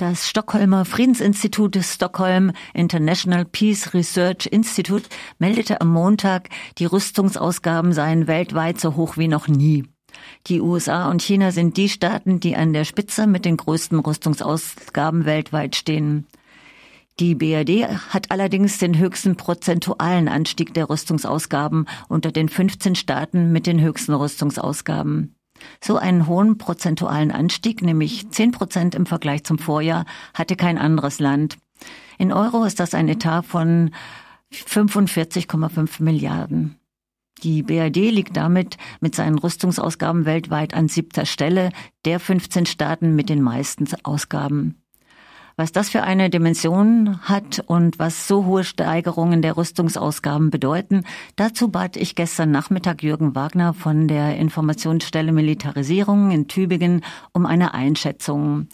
Das Stockholmer Friedensinstitut Stockholm International Peace Research Institute meldete am Montag, die Rüstungsausgaben seien weltweit so hoch wie noch nie. Die USA und China sind die Staaten, die an der Spitze mit den größten Rüstungsausgaben weltweit stehen. Die BRD hat allerdings den höchsten prozentualen Anstieg der Rüstungsausgaben unter den 15 Staaten mit den höchsten Rüstungsausgaben. So einen hohen prozentualen Anstieg, nämlich 10 Prozent im Vergleich zum Vorjahr, hatte kein anderes Land. In Euro ist das ein Etat von 45,5 Milliarden. Die BRD liegt damit mit seinen Rüstungsausgaben weltweit an siebter Stelle der 15 Staaten mit den meisten Ausgaben. Was das für eine Dimension hat und was so hohe Steigerungen der Rüstungsausgaben bedeuten, dazu bat ich gestern Nachmittag Jürgen Wagner von der Informationsstelle Militarisierung in Tübingen um eine Einschätzung.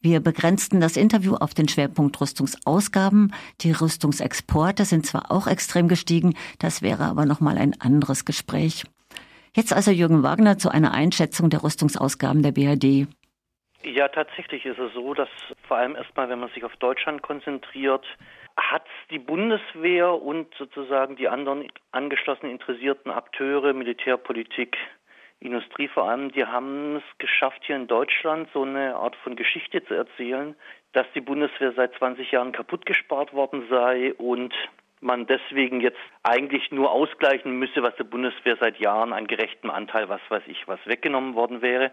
Wir begrenzten das Interview auf den Schwerpunkt Rüstungsausgaben. Die Rüstungsexporte sind zwar auch extrem gestiegen, das wäre aber nochmal ein anderes Gespräch. Jetzt also Jürgen Wagner zu einer Einschätzung der Rüstungsausgaben der BRD. Ja, tatsächlich ist es so, dass vor allem erstmal, wenn man sich auf Deutschland konzentriert, hat die Bundeswehr und sozusagen die anderen angeschlossenen interessierten Akteure, Militärpolitik, Industrie vor allem, die haben es geschafft, hier in Deutschland so eine Art von Geschichte zu erzählen, dass die Bundeswehr seit 20 Jahren kaputt gespart worden sei und man deswegen jetzt eigentlich nur ausgleichen müsse, was der Bundeswehr seit Jahren an gerechtem Anteil, was weiß ich, was weggenommen worden wäre.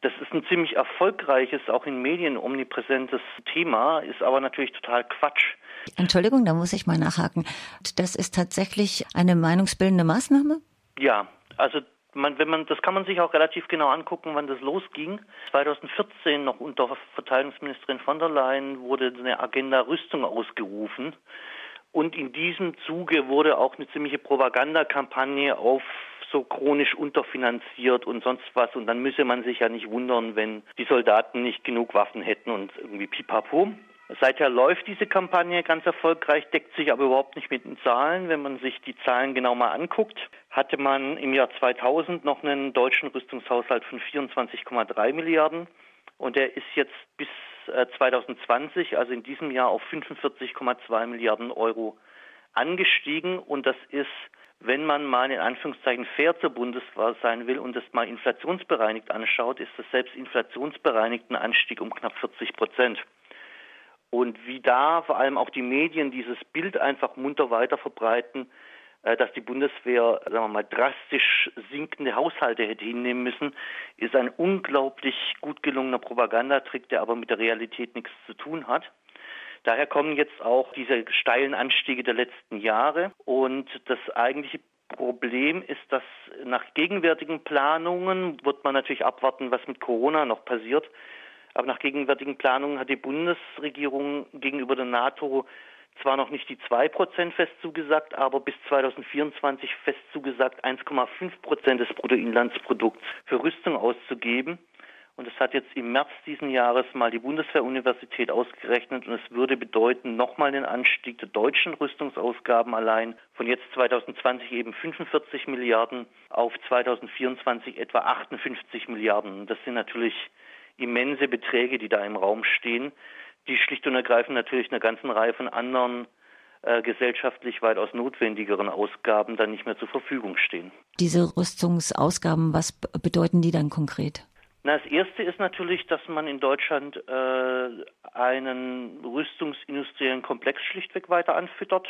Das ist ein ziemlich erfolgreiches, auch in Medien omnipräsentes Thema, ist aber natürlich total Quatsch. Entschuldigung, da muss ich mal nachhaken. Das ist tatsächlich eine meinungsbildende Maßnahme? Ja, also man, wenn man, das kann man sich auch relativ genau angucken, wann das losging. 2014 noch unter Verteidigungsministerin von der Leyen wurde eine Agenda Rüstung ausgerufen. Und in diesem Zuge wurde auch eine ziemliche Propagandakampagne auf so chronisch unterfinanziert und sonst was. Und dann müsse man sich ja nicht wundern, wenn die Soldaten nicht genug Waffen hätten und irgendwie pipapo. Seither läuft diese Kampagne ganz erfolgreich, deckt sich aber überhaupt nicht mit den Zahlen. Wenn man sich die Zahlen genau mal anguckt, hatte man im Jahr 2000 noch einen deutschen Rüstungshaushalt von 24,3 Milliarden und der ist jetzt bis 2020, äh, also in diesem Jahr, auf 45,2 Milliarden Euro angestiegen und das ist wenn man mal in Anführungszeichen fair zur Bundeswehr sein will und das mal inflationsbereinigt anschaut, ist das selbst inflationsbereinigt ein Anstieg um knapp 40 Prozent. Und wie da vor allem auch die Medien dieses Bild einfach munter weiter verbreiten, äh, dass die Bundeswehr, sagen wir mal, drastisch sinkende Haushalte hätte hinnehmen müssen, ist ein unglaublich gut gelungener Propagandatrick, der aber mit der Realität nichts zu tun hat. Daher kommen jetzt auch diese steilen Anstiege der letzten Jahre. Und das eigentliche Problem ist, dass nach gegenwärtigen Planungen wird man natürlich abwarten, was mit Corona noch passiert. Aber nach gegenwärtigen Planungen hat die Bundesregierung gegenüber der NATO zwar noch nicht die 2% fest zugesagt, aber bis 2024 fest zugesagt, 1,5% des Bruttoinlandsprodukts für Rüstung auszugeben. Und das hat jetzt im März diesen Jahres mal die Bundeswehruniversität ausgerechnet und es würde bedeuten, nochmal den Anstieg der deutschen Rüstungsausgaben allein von jetzt 2020 eben 45 Milliarden auf 2024 etwa 58 Milliarden. Das sind natürlich immense Beträge, die da im Raum stehen, die schlicht und ergreifend natürlich einer ganzen Reihe von anderen äh, gesellschaftlich weitaus notwendigeren Ausgaben dann nicht mehr zur Verfügung stehen. Diese Rüstungsausgaben, was bedeuten die dann konkret? Na, das erste ist natürlich, dass man in Deutschland äh, einen rüstungsindustriellen Komplex schlichtweg weiter anfüttert.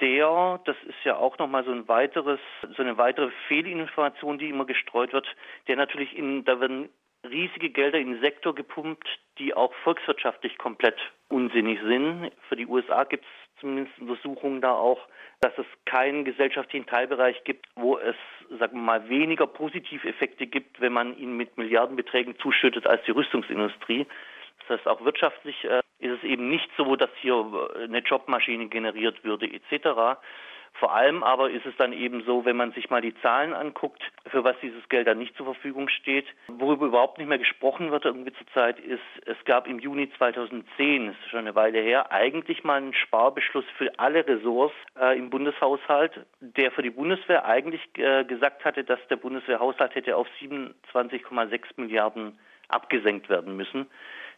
Der, das ist ja auch nochmal so ein weiteres, so eine weitere Fehlinformation, die immer gestreut wird, der natürlich in, da werden riesige Gelder in den Sektor gepumpt, die auch volkswirtschaftlich komplett unsinnig sind. Für die USA gibt es zumindest Untersuchungen da auch, dass es keinen gesellschaftlichen Teilbereich gibt, wo es, sagen wir mal, weniger Positiveffekte gibt, wenn man ihn mit Milliardenbeträgen zuschüttet als die Rüstungsindustrie. Das heißt, auch wirtschaftlich äh, ist es eben nicht so, dass hier äh, eine Jobmaschine generiert würde etc. Vor allem aber ist es dann eben so, wenn man sich mal die Zahlen anguckt, für was dieses Geld dann nicht zur Verfügung steht, worüber überhaupt nicht mehr gesprochen wird irgendwie zurzeit, ist, es gab im Juni 2010, das ist schon eine Weile her, eigentlich mal einen Sparbeschluss für alle Ressorts äh, im Bundeshaushalt, der für die Bundeswehr eigentlich äh, gesagt hatte, dass der Bundeswehrhaushalt hätte auf 27,6 Milliarden abgesenkt werden müssen.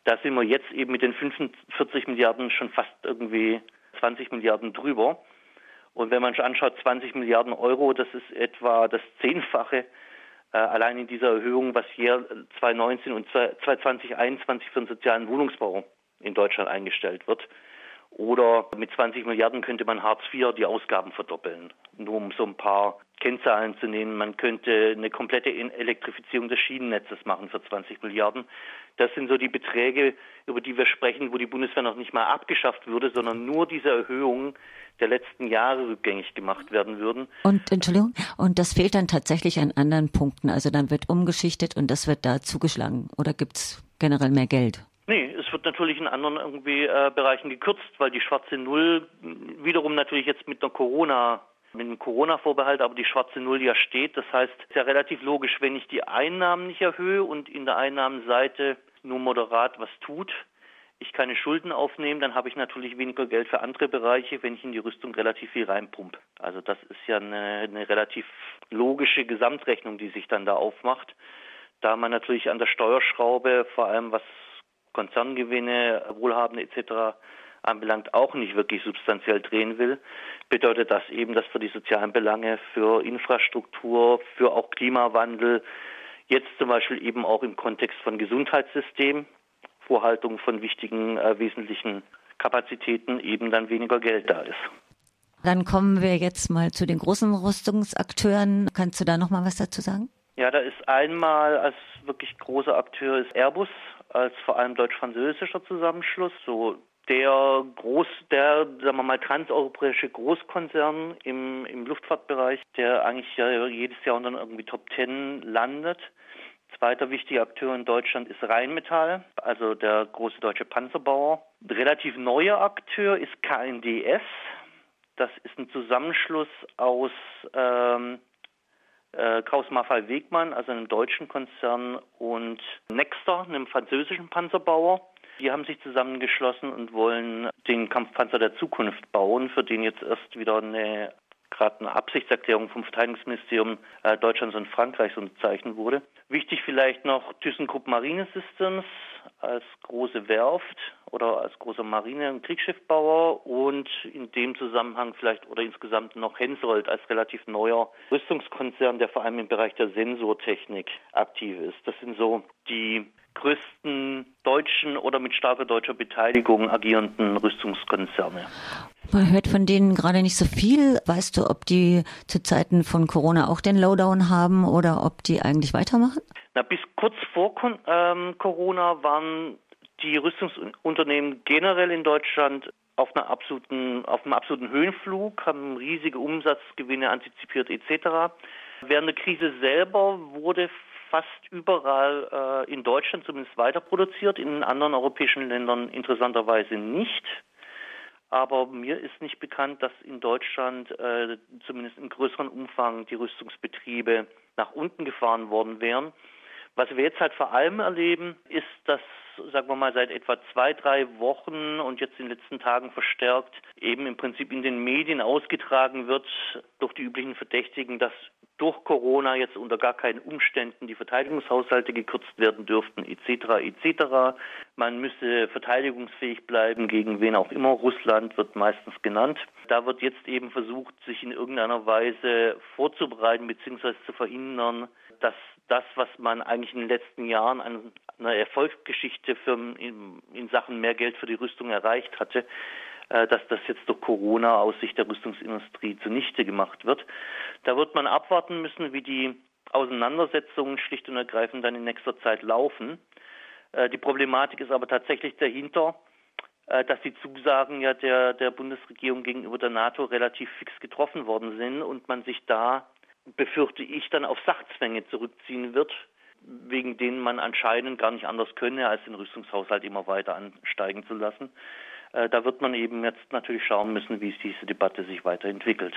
Da sind wir jetzt eben mit den 45 Milliarden schon fast irgendwie 20 Milliarden drüber. Und wenn man sich anschaut, 20 Milliarden Euro, das ist etwa das Zehnfache äh, allein in dieser Erhöhung, was hier 2019 und 2020, 2021 für den sozialen Wohnungsbau in Deutschland eingestellt wird. Oder mit 20 Milliarden könnte man Hartz IV die Ausgaben verdoppeln. Nur um so ein paar Kennzahlen zu nehmen. Man könnte eine komplette Elektrifizierung des Schienennetzes machen für 20 Milliarden. Das sind so die Beträge, über die wir sprechen, wo die Bundeswehr noch nicht mal abgeschafft würde, sondern nur diese Erhöhungen der letzten Jahre rückgängig gemacht werden würden. Und Entschuldigung, und das fehlt dann tatsächlich an anderen Punkten. Also dann wird umgeschichtet und das wird da zugeschlagen. Oder gibt es generell mehr Geld? Nee, es wird natürlich in anderen irgendwie äh, Bereichen gekürzt, weil die schwarze Null wiederum natürlich jetzt mit einer Corona mit einem Corona-Vorbehalt, aber die schwarze Null ja steht. Das heißt, es ist ja relativ logisch, wenn ich die Einnahmen nicht erhöhe und in der Einnahmenseite nur moderat was tut, ich keine Schulden aufnehme, dann habe ich natürlich weniger Geld für andere Bereiche, wenn ich in die Rüstung relativ viel reinpumpe. Also das ist ja eine, eine relativ logische Gesamtrechnung, die sich dann da aufmacht. Da man natürlich an der Steuerschraube, vor allem was Konzerngewinne, Wohlhabende etc. anbelangt, auch nicht wirklich substanziell drehen will, bedeutet das eben, dass für die sozialen Belange, für Infrastruktur, für auch Klimawandel, jetzt zum Beispiel eben auch im Kontext von Gesundheitssystem, Vorhaltung von wichtigen, äh, wesentlichen Kapazitäten eben dann weniger Geld da ist. Dann kommen wir jetzt mal zu den großen Rüstungsakteuren. Kannst du da noch mal was dazu sagen? Ja, da ist einmal als wirklich großer Akteur ist Airbus als vor allem deutsch-französischer Zusammenschluss, so der Groß, der, sagen wir mal, transeuropäische Großkonzern im, im Luftfahrtbereich, der eigentlich ja jedes Jahr unter irgendwie Top Ten landet. Zweiter wichtiger Akteur in Deutschland ist Rheinmetall, also der große deutsche Panzerbauer. Relativ neuer Akteur ist KNDS. Das ist ein Zusammenschluss aus ähm, äh, Kraus Maffei Wegmann, also einem deutschen Konzern, und Nexter, einem französischen Panzerbauer. Die haben sich zusammengeschlossen und wollen den Kampfpanzer der Zukunft bauen, für den jetzt erst wieder eine gerade eine Absichtserklärung vom Verteidigungsministerium äh, Deutschlands und Frankreichs unterzeichnet wurde. Wichtig vielleicht noch ThyssenKrupp Marine Systems als große Werft oder als großer Marine- und Kriegsschiffbauer und in dem Zusammenhang vielleicht oder insgesamt noch Hensoldt als relativ neuer Rüstungskonzern, der vor allem im Bereich der Sensortechnik aktiv ist. Das sind so die größten deutschen oder mit starker deutscher Beteiligung agierenden Rüstungskonzerne. Man hört von denen gerade nicht so viel. Weißt du, ob die zu Zeiten von Corona auch den Lowdown haben oder ob die eigentlich weitermachen? Na, bis kurz vor ähm, Corona waren die Rüstungsunternehmen generell in Deutschland auf, einer absoluten, auf einem absoluten Höhenflug, haben riesige Umsatzgewinne antizipiert etc. Während der Krise selber wurde fast überall äh, in Deutschland zumindest weiter produziert, in anderen europäischen Ländern interessanterweise nicht. Aber mir ist nicht bekannt, dass in Deutschland äh, zumindest in größerem Umfang die Rüstungsbetriebe nach unten gefahren worden wären. Was wir jetzt halt vor allem erleben, ist, dass, sagen wir mal, seit etwa zwei, drei Wochen und jetzt in den letzten Tagen verstärkt eben im Prinzip in den Medien ausgetragen wird durch die üblichen Verdächtigen, dass durch Corona jetzt unter gar keinen Umständen die Verteidigungshaushalte gekürzt werden dürften, etc. etc. Man müsse verteidigungsfähig bleiben gegen wen auch immer. Russland wird meistens genannt. Da wird jetzt eben versucht, sich in irgendeiner Weise vorzubereiten bzw. zu verhindern, dass das, was man eigentlich in den letzten Jahren an einer Erfolgsgeschichte für, in, in Sachen mehr Geld für die Rüstung erreicht hatte, dass das jetzt durch Corona aus Sicht der Rüstungsindustrie zunichte gemacht wird. Da wird man abwarten müssen, wie die Auseinandersetzungen schlicht und ergreifend dann in nächster Zeit laufen. Äh, die Problematik ist aber tatsächlich dahinter, äh, dass die Zusagen ja der, der Bundesregierung gegenüber der NATO relativ fix getroffen worden sind und man sich da, befürchte ich, dann auf Sachzwänge zurückziehen wird, wegen denen man anscheinend gar nicht anders könne, als den Rüstungshaushalt immer weiter ansteigen zu lassen. Äh, da wird man eben jetzt natürlich schauen müssen, wie diese Debatte sich weiterentwickelt.